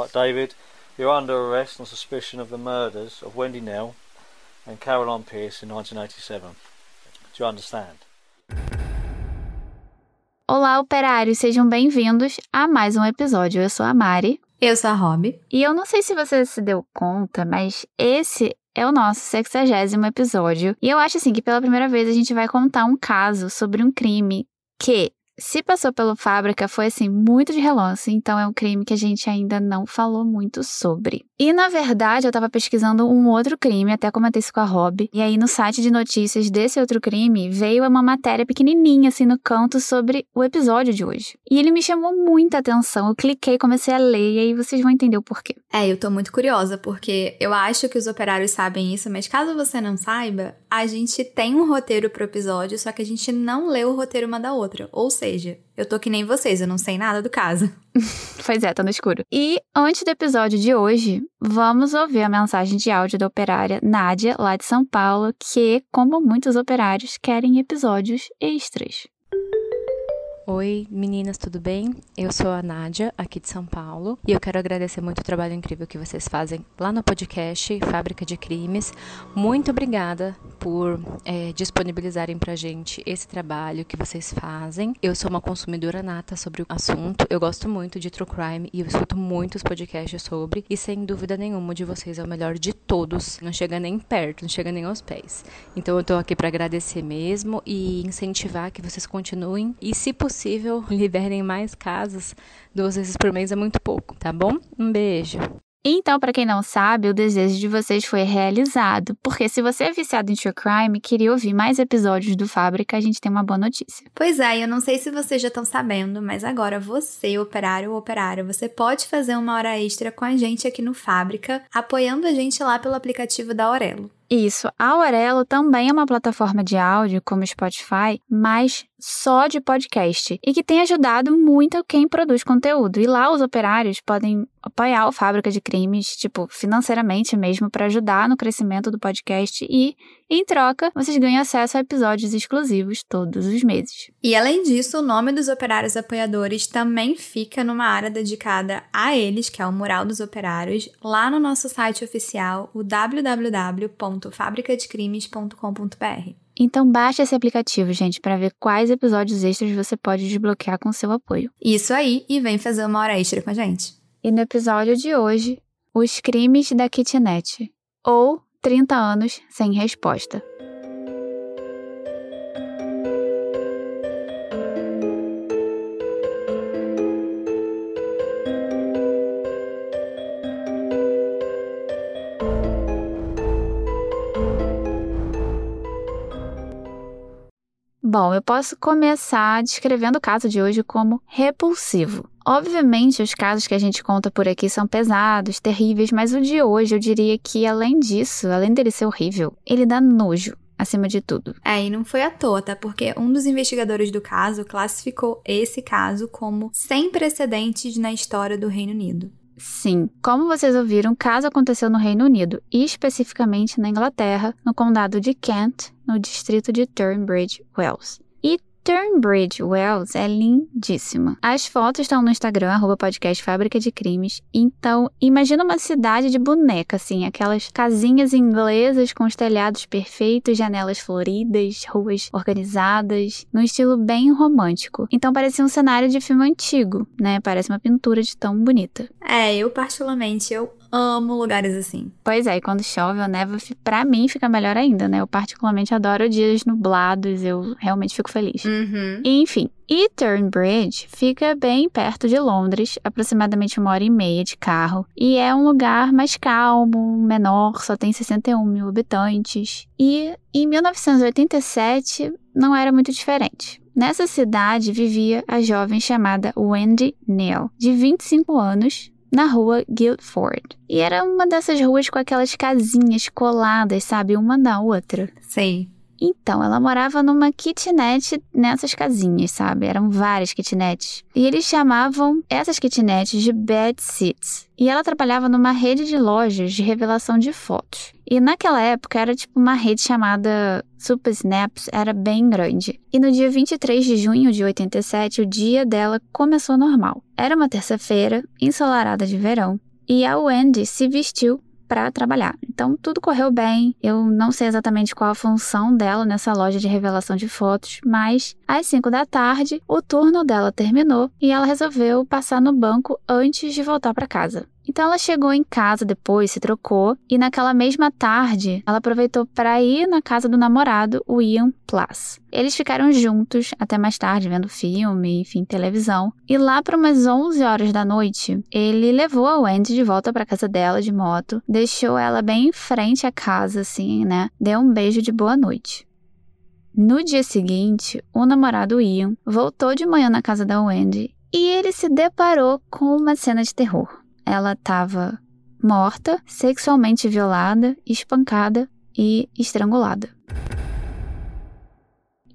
right, David, you're under arrest on suspicion of the murders of Wendy Nell and Caroline Pierce in 1987. Do you understand? Olá, operários, sejam bem-vindos a mais um episódio. Eu sou a Mari. Eu sou a Rob. E eu não sei se você se deu conta, mas esse é o nosso sexagésimo episódio. E eu acho assim que pela primeira vez a gente vai contar um caso sobre um crime que se passou pelo fábrica foi assim muito de relance, então é um crime que a gente ainda não falou muito sobre. E na verdade eu tava pesquisando um outro crime, até comentei isso com a Rob, e aí no site de notícias desse outro crime veio uma matéria pequenininha assim no canto sobre o episódio de hoje. E ele me chamou muita atenção, eu cliquei, comecei a ler e aí vocês vão entender o porquê. É, eu tô muito curiosa porque eu acho que os operários sabem isso, mas caso você não saiba, a gente tem um roteiro pro episódio, só que a gente não leu o roteiro uma da outra. Ou seja, eu tô que nem vocês, eu não sei nada do caso. pois é, tô no escuro. E antes do episódio de hoje, vamos ouvir a mensagem de áudio da operária Nádia, lá de São Paulo, que, como muitos operários, querem episódios extras. Oi, meninas, tudo bem? Eu sou a Nádia, aqui de São Paulo, e eu quero agradecer muito o trabalho incrível que vocês fazem lá no podcast Fábrica de Crimes. Muito obrigada por é, disponibilizarem pra gente esse trabalho que vocês fazem. Eu sou uma consumidora nata sobre o assunto, eu gosto muito de True Crime e eu escuto muitos podcasts sobre, e sem dúvida nenhuma de vocês é o melhor de todos, não chega nem perto, não chega nem aos pés. Então eu tô aqui para agradecer mesmo e incentivar que vocês continuem, e se possível, possível, liberem mais casos. Duas vezes por mês é muito pouco, tá bom? Um beijo. Então, para quem não sabe, o desejo de vocês foi realizado, porque se você é viciado em true crime e queria ouvir mais episódios do Fábrica, a gente tem uma boa notícia. Pois é, eu não sei se vocês já estão sabendo, mas agora você, operário ou operária, você pode fazer uma hora extra com a gente aqui no Fábrica, apoiando a gente lá pelo aplicativo da Aurelo. Isso, a Aurelo também é uma plataforma de áudio, como o Spotify, mas só de podcast e que tem ajudado muito quem produz conteúdo. E lá os operários podem apoiar o Fábrica de Crimes, tipo, financeiramente mesmo, para ajudar no crescimento do podcast e, em troca, vocês ganham acesso a episódios exclusivos todos os meses. E além disso, o nome dos operários apoiadores também fica numa área dedicada a eles, que é o Mural dos Operários, lá no nosso site oficial, o www.fabricadecrimes.com.br. Então baixe esse aplicativo, gente, para ver quais episódios extras você pode desbloquear com seu apoio. Isso aí, e vem fazer uma hora extra com a gente. E no episódio de hoje, os crimes da kitnet, ou 30 anos sem resposta. Bom, eu posso começar descrevendo o caso de hoje como repulsivo. Obviamente, os casos que a gente conta por aqui são pesados, terríveis, mas o de hoje eu diria que, além disso, além dele ser horrível, ele dá nojo acima de tudo. É, e não foi à toa, tá? Porque um dos investigadores do caso classificou esse caso como sem precedentes na história do Reino Unido. Sim, como vocês ouviram, o caso aconteceu no Reino Unido e especificamente na Inglaterra, no condado de Kent, no distrito de Turnbridge Wells. E Turnbridge Wells é lindíssima. As fotos estão no Instagram, arroba podcast Fábrica de Crimes. Então, imagina uma cidade de boneca, assim, aquelas casinhas inglesas com os telhados perfeitos, janelas floridas, ruas organizadas, num estilo bem romântico. Então, parecia um cenário de filme antigo, né? Parece uma pintura de tão bonita. É, eu particularmente, eu amo lugares assim. Pois é, e quando chove ou neva, pra mim fica melhor ainda, né? Eu particularmente adoro dias nublados, eu realmente fico feliz. Uhum. E, enfim, e Turnbridge fica bem perto de Londres, aproximadamente uma hora e meia de carro, e é um lugar mais calmo, menor, só tem 61 mil habitantes. E em 1987 não era muito diferente. Nessa cidade vivia a jovem chamada Wendy Neal, de 25 anos, na rua Guildford. E era uma dessas ruas com aquelas casinhas coladas, sabe, uma na outra. Sei. Então, ela morava numa kitnet nessas casinhas, sabe? Eram várias kitnets. E eles chamavam essas kitnets de bed sits. E ela trabalhava numa rede de lojas de revelação de fotos. E naquela época era tipo uma rede chamada Super Snaps, era bem grande. E no dia 23 de junho de 87, o dia dela começou normal. Era uma terça-feira, ensolarada de verão, e a Wendy se vestiu para trabalhar. Então tudo correu bem. Eu não sei exatamente qual a função dela nessa loja de revelação de fotos, mas às 5 da tarde o turno dela terminou e ela resolveu passar no banco antes de voltar para casa. Então ela chegou em casa depois, se trocou e naquela mesma tarde ela aproveitou para ir na casa do namorado, o Ian Plus. Eles ficaram juntos até mais tarde vendo filme, enfim, televisão. E lá para umas 11 horas da noite, ele levou a Wendy de volta para casa dela de moto, deixou ela bem em frente à casa assim, né? Deu um beijo de boa noite. No dia seguinte, o namorado Ian voltou de manhã na casa da Wendy e ele se deparou com uma cena de terror ela estava morta, sexualmente violada, espancada e estrangulada.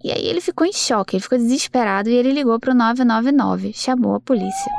E aí ele ficou em choque, ele ficou desesperado e ele ligou para o 999, chamou a polícia.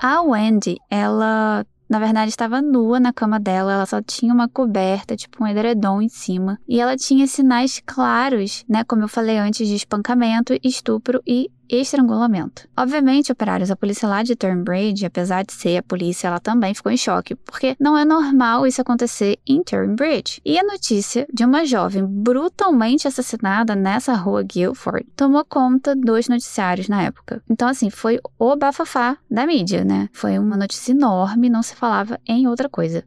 A Wendy, ela na verdade, estava nua na cama dela, ela só tinha uma coberta, tipo um edredom em cima. E ela tinha sinais claros, né, como eu falei antes, de espancamento, estupro e estrangulamento. Obviamente, operários, a polícia lá de Turnbridge, apesar de ser a polícia, ela também ficou em choque, porque não é normal isso acontecer em Turnbridge. E a notícia de uma jovem brutalmente assassinada nessa rua Guilford tomou conta dos noticiários na época. Então, assim, foi o bafafá da mídia, né? Foi uma notícia enorme, não se falava em outra coisa.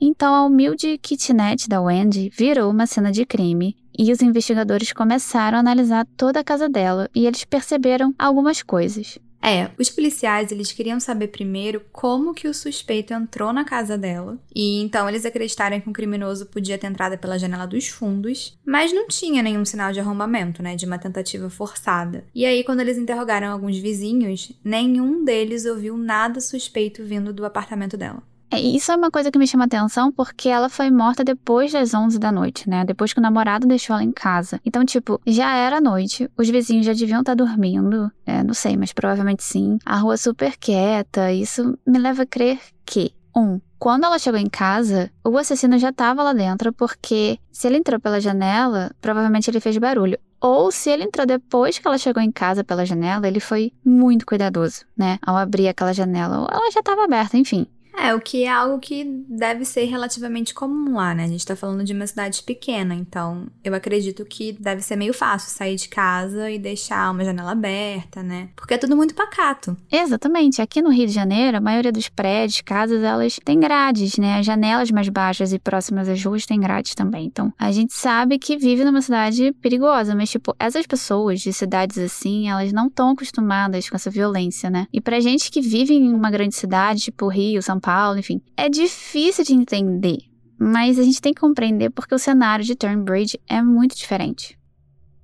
Então, a humilde kitnet da Wendy virou uma cena de crime e os investigadores começaram a analisar toda a casa dela e eles perceberam algumas coisas. É, os policiais eles queriam saber primeiro como que o suspeito entrou na casa dela. E então eles acreditaram que um criminoso podia ter entrado pela janela dos fundos, mas não tinha nenhum sinal de arrombamento, né, de uma tentativa forçada. E aí quando eles interrogaram alguns vizinhos, nenhum deles ouviu nada suspeito vindo do apartamento dela. É, isso é uma coisa que me chama atenção porque ela foi morta depois das 11 da noite, né? Depois que o namorado deixou ela em casa. Então, tipo, já era noite, os vizinhos já deviam estar tá dormindo. É, não sei, mas provavelmente sim. A rua super quieta. Isso me leva a crer que, um, quando ela chegou em casa, o assassino já estava lá dentro, porque se ele entrou pela janela, provavelmente ele fez barulho. Ou se ele entrou depois que ela chegou em casa pela janela, ele foi muito cuidadoso, né? Ao abrir aquela janela. Ou ela já estava aberta, enfim. É, o que é algo que deve ser relativamente comum lá, né? A gente tá falando de uma cidade pequena, então eu acredito que deve ser meio fácil sair de casa e deixar uma janela aberta, né? Porque é tudo muito pacato. Exatamente. Aqui no Rio de Janeiro, a maioria dos prédios, casas, elas têm grades, né? As janelas mais baixas e próximas às ruas têm grades também. Então, a gente sabe que vive numa cidade perigosa, mas, tipo, essas pessoas de cidades assim, elas não estão acostumadas com essa violência, né? E pra gente que vive em uma grande cidade, tipo Rio, São Paulo, enfim. É difícil de entender, mas a gente tem que compreender porque o cenário de Turnbridge é muito diferente.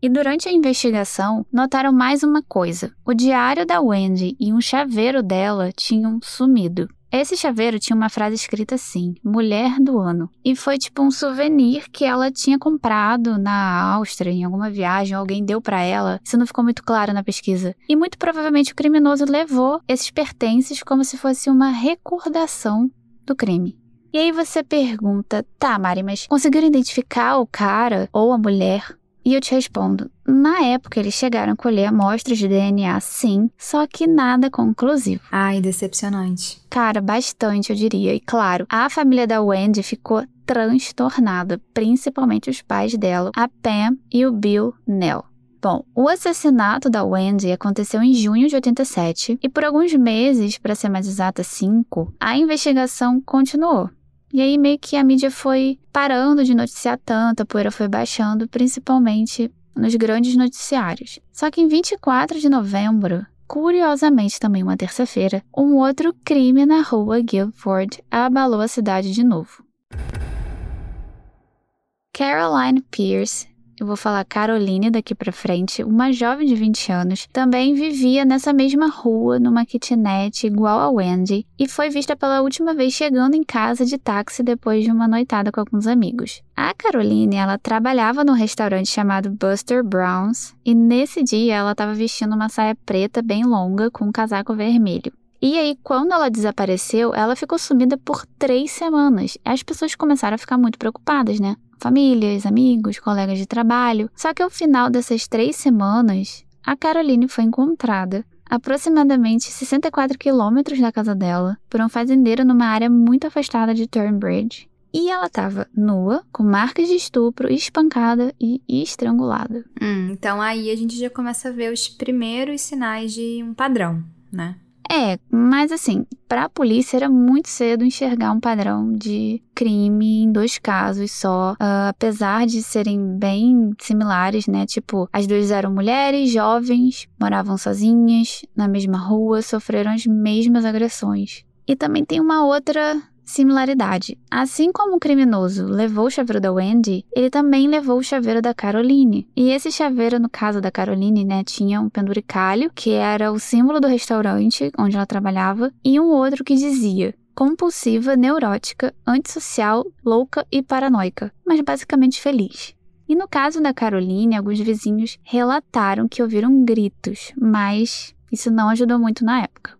E durante a investigação, notaram mais uma coisa: o diário da Wendy e um chaveiro dela tinham sumido. Esse chaveiro tinha uma frase escrita assim: Mulher do Ano. E foi tipo um souvenir que ela tinha comprado na Áustria, em alguma viagem, alguém deu para ela. Isso não ficou muito claro na pesquisa. E muito provavelmente o criminoso levou esses pertences como se fosse uma recordação do crime. E aí você pergunta, tá, Mari, mas conseguiram identificar o cara ou a mulher e eu te respondo: na época eles chegaram a colher amostras de DNA, sim, só que nada conclusivo. Ai, decepcionante. Cara, bastante, eu diria. E claro, a família da Wendy ficou transtornada, principalmente os pais dela, a Pam e o Bill Nell. Bom, o assassinato da Wendy aconteceu em junho de 87 e por alguns meses, para ser mais exata, cinco, a investigação continuou. E aí meio que a mídia foi parando de noticiar tanto, a poeira foi baixando, principalmente nos grandes noticiários. Só que em 24 de novembro, curiosamente também uma terça-feira, um outro crime na rua Guilford abalou a cidade de novo. Caroline Pierce eu vou falar Caroline daqui para frente, uma jovem de 20 anos, também vivia nessa mesma rua, numa kitnet igual a Wendy, e foi vista pela última vez chegando em casa de táxi depois de uma noitada com alguns amigos. A Caroline, ela trabalhava no restaurante chamado Buster Brown's, e nesse dia ela estava vestindo uma saia preta bem longa com um casaco vermelho. E aí, quando ela desapareceu, ela ficou sumida por três semanas. As pessoas começaram a ficar muito preocupadas, né? Famílias, amigos, colegas de trabalho. Só que ao final dessas três semanas, a Caroline foi encontrada aproximadamente 64 quilômetros da casa dela por um fazendeiro numa área muito afastada de Turnbridge. E ela estava nua, com marcas de estupro, espancada e estrangulada. Hum, então aí a gente já começa a ver os primeiros sinais de um padrão, né? É, mas assim, para a polícia era muito cedo enxergar um padrão de crime em dois casos só, uh, apesar de serem bem similares, né? Tipo, as duas eram mulheres, jovens, moravam sozinhas, na mesma rua, sofreram as mesmas agressões. E também tem uma outra similaridade. Assim como o criminoso levou o chaveiro da Wendy, ele também levou o chaveiro da Caroline. E esse chaveiro, no caso da Caroline, né, tinha um penduricalho, que era o símbolo do restaurante onde ela trabalhava, e um outro que dizia compulsiva, neurótica, antissocial, louca e paranoica, mas basicamente feliz. E no caso da Caroline, alguns vizinhos relataram que ouviram gritos, mas isso não ajudou muito na época.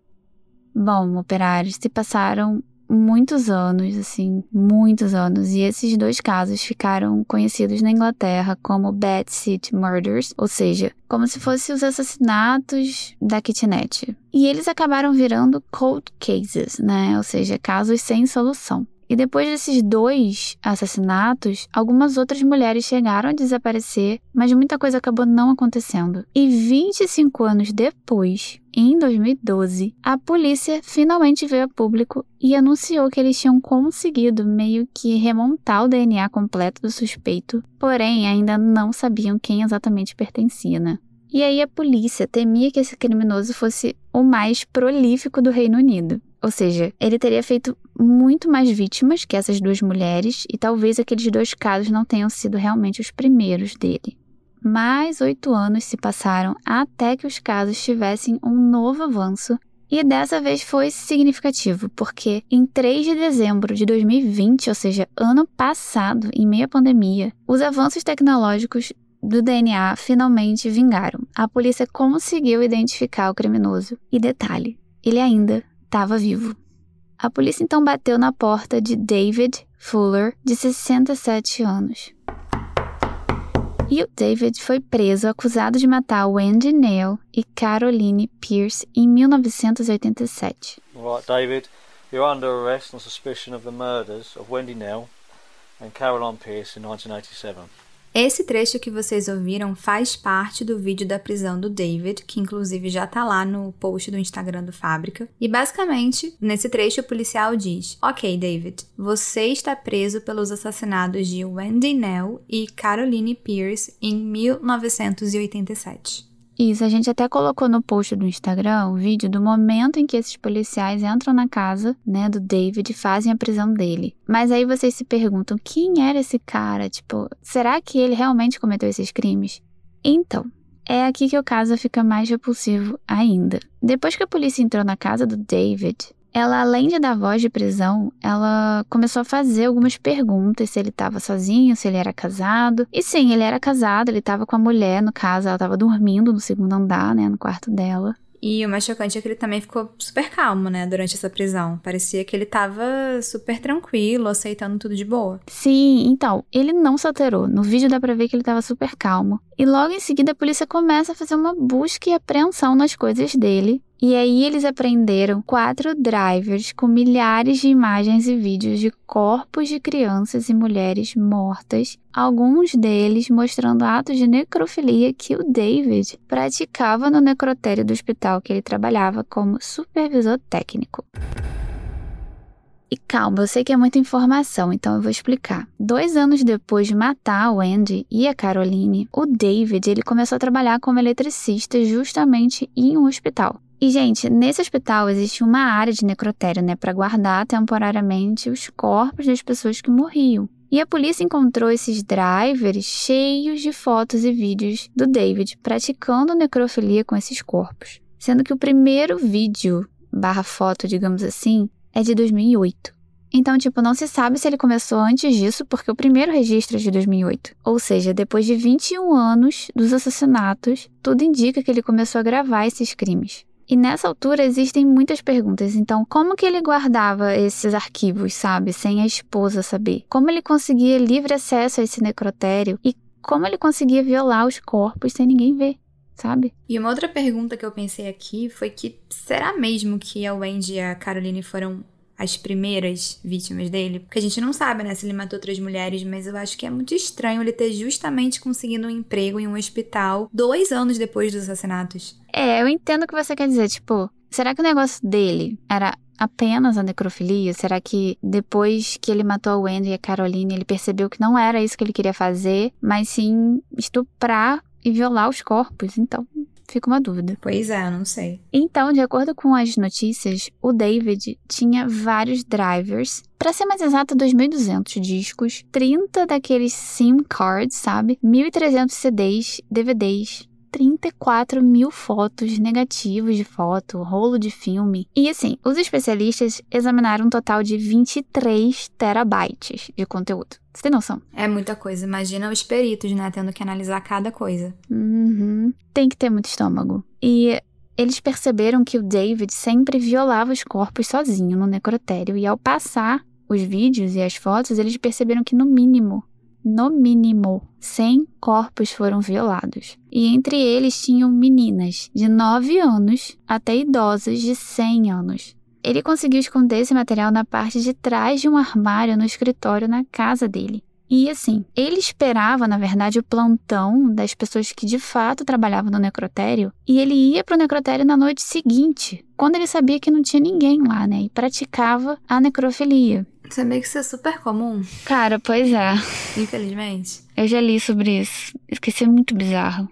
Bom, operários se passaram muitos anos, assim, muitos anos. E esses dois casos ficaram conhecidos na Inglaterra como Bad City Murders, ou seja, como se fossem os assassinatos da kitnet. E eles acabaram virando cold cases, né? Ou seja, casos sem solução. E depois desses dois assassinatos, algumas outras mulheres chegaram a desaparecer, mas muita coisa acabou não acontecendo. E 25 anos depois, em 2012, a polícia finalmente veio a público e anunciou que eles tinham conseguido meio que remontar o DNA completo do suspeito, porém ainda não sabiam quem exatamente pertencia, né? E aí a polícia temia que esse criminoso fosse o mais prolífico do Reino Unido. Ou seja, ele teria feito muito mais vítimas que essas duas mulheres e talvez aqueles dois casos não tenham sido realmente os primeiros dele. Mais oito anos se passaram até que os casos tivessem um novo avanço e dessa vez foi significativo, porque em 3 de dezembro de 2020, ou seja, ano passado, em meio à pandemia, os avanços tecnológicos do DNA finalmente vingaram. A polícia conseguiu identificar o criminoso. E detalhe, ele ainda estava vivo. A polícia então bateu na porta de David Fuller, de 67 anos. E o David foi preso acusado de matar Wendy Neal e Caroline Pierce em 1987. Right, David, you're under arrest on suspicion of the murders of Wendy Neal and Caroline Pierce in 1987. Esse trecho que vocês ouviram faz parte do vídeo da prisão do David, que inclusive já tá lá no post do Instagram do Fábrica. E basicamente, nesse trecho, o policial diz: Ok, David, você está preso pelos assassinatos de Wendy Nell e Caroline Pierce em 1987. Isso, a gente até colocou no post do Instagram o vídeo do momento em que esses policiais entram na casa, né, do David e fazem a prisão dele. Mas aí vocês se perguntam, quem era esse cara? Tipo, será que ele realmente cometeu esses crimes? Então, é aqui que o caso fica mais repulsivo ainda. Depois que a polícia entrou na casa do David, ela, além de dar voz de prisão, ela começou a fazer algumas perguntas se ele estava sozinho, se ele era casado. E sim, ele era casado, ele estava com a mulher, no caso, ela estava dormindo no segundo andar, né, no quarto dela. E o mais chocante é que ele também ficou super calmo, né, durante essa prisão. Parecia que ele tava super tranquilo, aceitando tudo de boa. Sim, então, ele não se alterou. No vídeo dá pra ver que ele tava super calmo. E logo em seguida a polícia começa a fazer uma busca e apreensão nas coisas dele. E aí eles apreenderam quatro drivers com milhares de imagens e vídeos de corpos de crianças e mulheres mortas, alguns deles mostrando atos de necrofilia que o David praticava no necrotério do hospital que ele trabalhava como supervisor técnico. E calma, eu sei que é muita informação, então eu vou explicar. Dois anos depois de matar a Wendy e a Caroline, o David ele começou a trabalhar como eletricista justamente em um hospital. E, gente, nesse hospital existe uma área de necrotério, né, para guardar temporariamente os corpos das pessoas que morriam. E a polícia encontrou esses drivers cheios de fotos e vídeos do David praticando necrofilia com esses corpos. Sendo que o primeiro vídeo, barra foto, digamos assim, é de 2008. Então, tipo, não se sabe se ele começou antes disso, porque o primeiro registro é de 2008. Ou seja, depois de 21 anos dos assassinatos, tudo indica que ele começou a gravar esses crimes. E nessa altura existem muitas perguntas. Então, como que ele guardava esses arquivos, sabe, sem a esposa saber? Como ele conseguia livre acesso a esse necrotério e como ele conseguia violar os corpos sem ninguém ver? Sabe? E uma outra pergunta que eu pensei aqui foi que será mesmo que a Wendy e a Caroline foram as primeiras vítimas dele. Porque a gente não sabe, né, se ele matou outras mulheres, mas eu acho que é muito estranho ele ter justamente conseguido um emprego em um hospital dois anos depois dos assassinatos. É, eu entendo o que você quer dizer. Tipo, será que o negócio dele era apenas a necrofilia? Será que depois que ele matou a Wendy e a Caroline, ele percebeu que não era isso que ele queria fazer, mas sim estuprar e violar os corpos? Então, Fica uma dúvida. Pois é, eu não sei. Então, de acordo com as notícias, o David tinha vários drivers. Para ser mais exato, 2.200 discos, 30 daqueles SIM cards, sabe? 1.300 CDs, DVDs, 34 mil fotos, negativos de foto, rolo de filme. E assim, os especialistas examinaram um total de 23 terabytes de conteúdo. Você tem noção? É muita coisa. Imagina os peritos, né? Tendo que analisar cada coisa. Uhum. Tem que ter muito estômago. E eles perceberam que o David sempre violava os corpos sozinho no necrotério. E ao passar os vídeos e as fotos, eles perceberam que, no mínimo, no mínimo, 100 corpos foram violados. E entre eles tinham meninas de 9 anos até idosas de 100 anos. Ele conseguiu esconder esse material na parte de trás de um armário no escritório na casa dele. E assim, ele esperava, na verdade, o plantão das pessoas que de fato trabalhavam no necrotério, e ele ia para o necrotério na noite seguinte, quando ele sabia que não tinha ninguém lá, né? E praticava a necrofilia. Isso é meio que super comum. Cara, pois é. Infelizmente. Eu já li sobre isso. Esqueci, é muito bizarro.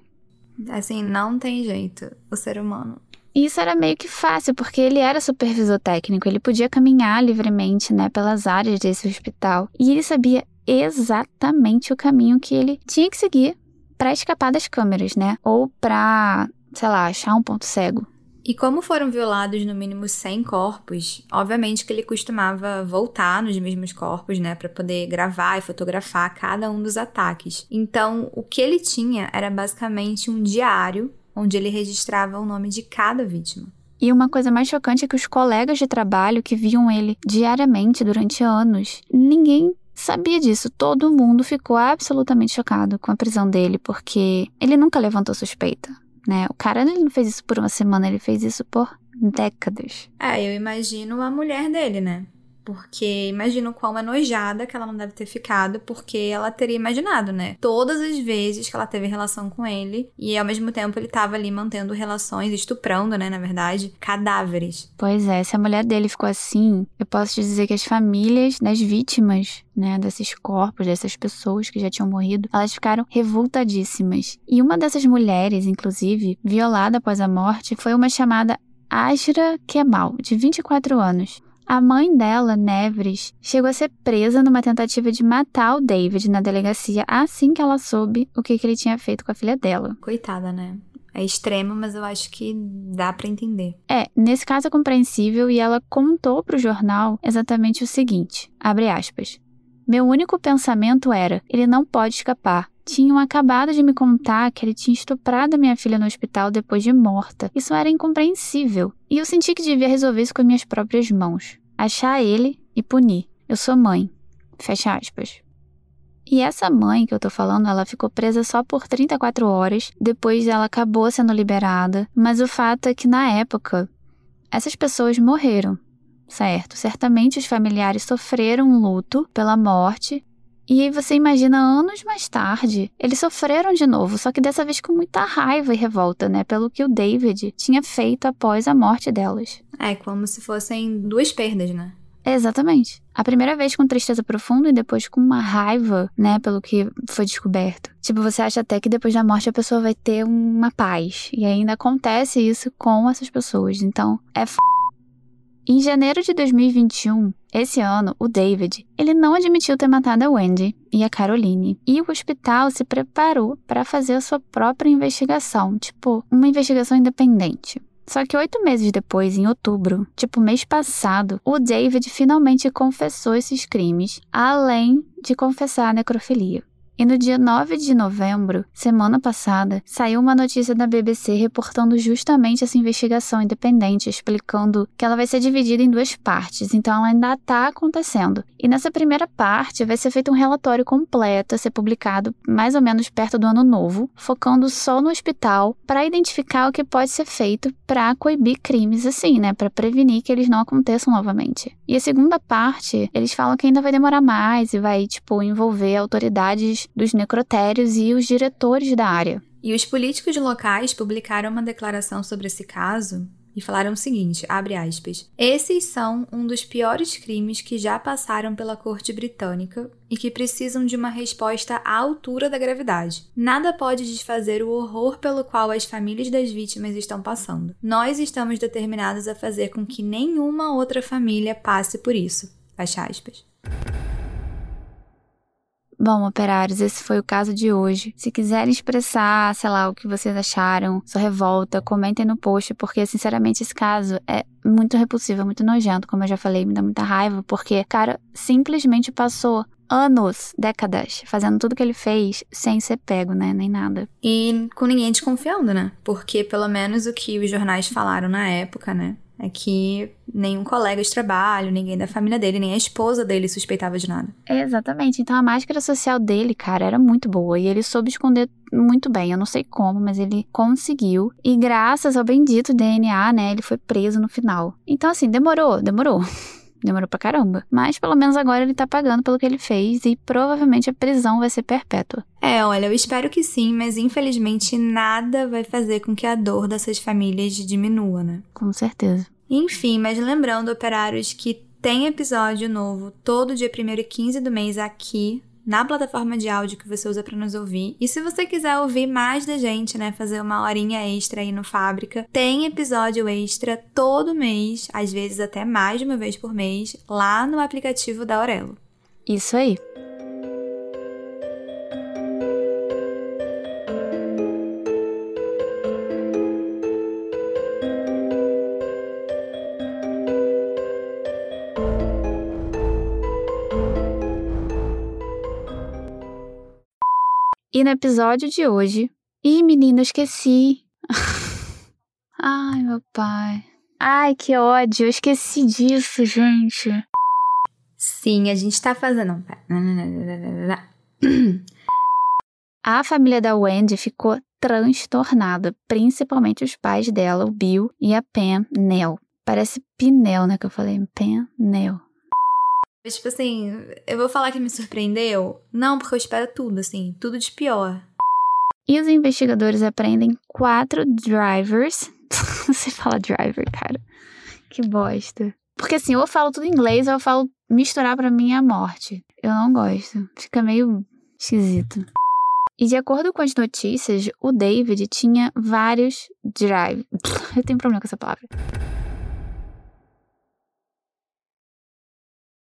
Assim, não tem jeito. O ser humano e isso era meio que fácil, porque ele era supervisor técnico, ele podia caminhar livremente, né, pelas áreas desse hospital. E ele sabia exatamente o caminho que ele tinha que seguir para escapar das câmeras, né? Ou para, sei lá, achar um ponto cego. E como foram violados no mínimo 100 corpos, obviamente que ele costumava voltar nos mesmos corpos, né, para poder gravar e fotografar cada um dos ataques. Então, o que ele tinha era basicamente um diário onde ele registrava o nome de cada vítima. E uma coisa mais chocante é que os colegas de trabalho que viam ele diariamente durante anos, ninguém sabia disso. Todo mundo ficou absolutamente chocado com a prisão dele, porque ele nunca levantou suspeita. Né? O cara ele não fez isso por uma semana, ele fez isso por décadas. É, eu imagino a mulher dele, né? Porque imagino quão enojada que ela não deve ter ficado, porque ela teria imaginado, né? Todas as vezes que ela teve relação com ele, e ao mesmo tempo ele tava ali mantendo relações, estuprando, né? Na verdade, cadáveres. Pois é, se a mulher dele ficou assim, eu posso te dizer que as famílias das vítimas né, desses corpos, dessas pessoas que já tinham morrido, elas ficaram revoltadíssimas. E uma dessas mulheres, inclusive, violada após a morte, foi uma chamada Ashra Kemal, de 24 anos. A mãe dela, Nevres, chegou a ser presa numa tentativa de matar o David na delegacia assim que ela soube o que, que ele tinha feito com a filha dela. Coitada, né? É extremo, mas eu acho que dá para entender. É, nesse caso é compreensível e ela contou para o jornal exatamente o seguinte: abre aspas. Meu único pensamento era: ele não pode escapar. Tinham acabado de me contar que ele tinha estuprado minha filha no hospital depois de morta. Isso era incompreensível. E eu senti que devia resolver isso com minhas próprias mãos achar ele e punir. Eu sou mãe. Fecha aspas. E essa mãe que eu tô falando, ela ficou presa só por 34 horas, depois ela acabou sendo liberada, mas o fato é que na época essas pessoas morreram, certo? Certamente os familiares sofreram um luto pela morte. E aí você imagina anos mais tarde, eles sofreram de novo, só que dessa vez com muita raiva e revolta, né, pelo que o David tinha feito após a morte delas. É como se fossem duas perdas, né? Exatamente. A primeira vez com tristeza profunda e depois com uma raiva, né, pelo que foi descoberto. Tipo, você acha até que depois da morte a pessoa vai ter uma paz. E ainda acontece isso com essas pessoas. Então, é f... Em janeiro de 2021, esse ano, o David, ele não admitiu ter matado a Wendy e a Caroline. E o hospital se preparou para fazer a sua própria investigação, tipo, uma investigação independente. Só que oito meses depois, em outubro, tipo mês passado, o David finalmente confessou esses crimes, além de confessar a necrofilia. E no dia 9 de novembro, semana passada, saiu uma notícia da BBC reportando justamente essa investigação independente, explicando que ela vai ser dividida em duas partes, então ela ainda está acontecendo. E nessa primeira parte vai ser feito um relatório completo a ser publicado mais ou menos perto do ano novo, focando só no hospital para identificar o que pode ser feito para coibir crimes assim, né, para prevenir que eles não aconteçam novamente. E a segunda parte, eles falam que ainda vai demorar mais e vai, tipo, envolver autoridades dos necrotérios e os diretores da área. E os políticos locais publicaram uma declaração sobre esse caso e falaram o seguinte, abre aspas: "Esses são um dos piores crimes que já passaram pela corte britânica e que precisam de uma resposta à altura da gravidade. Nada pode desfazer o horror pelo qual as famílias das vítimas estão passando. Nós estamos determinados a fazer com que nenhuma outra família passe por isso." Fecha aspas. Bom, operários, esse foi o caso de hoje. Se quiserem expressar, sei lá, o que vocês acharam, sua revolta, comentem no post, porque, sinceramente, esse caso é muito repulsivo, muito nojento, como eu já falei, me dá muita raiva, porque, cara, simplesmente passou anos, décadas, fazendo tudo que ele fez sem ser pego, né? Nem nada. E com ninguém desconfiando, né? Porque, pelo menos, o que os jornais falaram na época, né? É que nenhum colega de trabalho, ninguém da família dele, nem a esposa dele suspeitava de nada. Exatamente. Então a máscara social dele, cara, era muito boa e ele soube esconder muito bem. Eu não sei como, mas ele conseguiu. E graças ao bendito DNA, né, ele foi preso no final. Então assim, demorou, demorou. Demorou pra caramba. Mas pelo menos agora ele tá pagando pelo que ele fez e provavelmente a prisão vai ser perpétua. É, olha, eu espero que sim, mas infelizmente nada vai fazer com que a dor dessas famílias diminua, né? Com certeza. Enfim, mas lembrando, operários, que tem episódio novo todo dia 1 e 15 do mês aqui na plataforma de áudio que você usa para nos ouvir. E se você quiser ouvir mais da gente, né, fazer uma horinha extra aí no Fábrica, tem episódio extra todo mês, às vezes até mais de uma vez por mês, lá no aplicativo da Aurelo. Isso aí. E no episódio de hoje. Ih, menina, esqueci. Ai, meu pai. Ai, que ódio. Eu esqueci disso, gente. Sim, a gente tá fazendo. A família da Wendy ficou transtornada, principalmente os pais dela, o Bill e a Pam Nell. Parece Pinel, né, que eu falei, Pam Nell. Tipo assim, eu vou falar que me surpreendeu? Não, porque eu espero tudo, assim, tudo de pior. E os investigadores aprendem quatro drivers. Você fala driver, cara. Que bosta. Porque assim, ou eu falo tudo em inglês ou eu falo misturar para mim a morte. Eu não gosto. Fica meio esquisito. E de acordo com as notícias, o David tinha vários drive. Eu tenho problema com essa palavra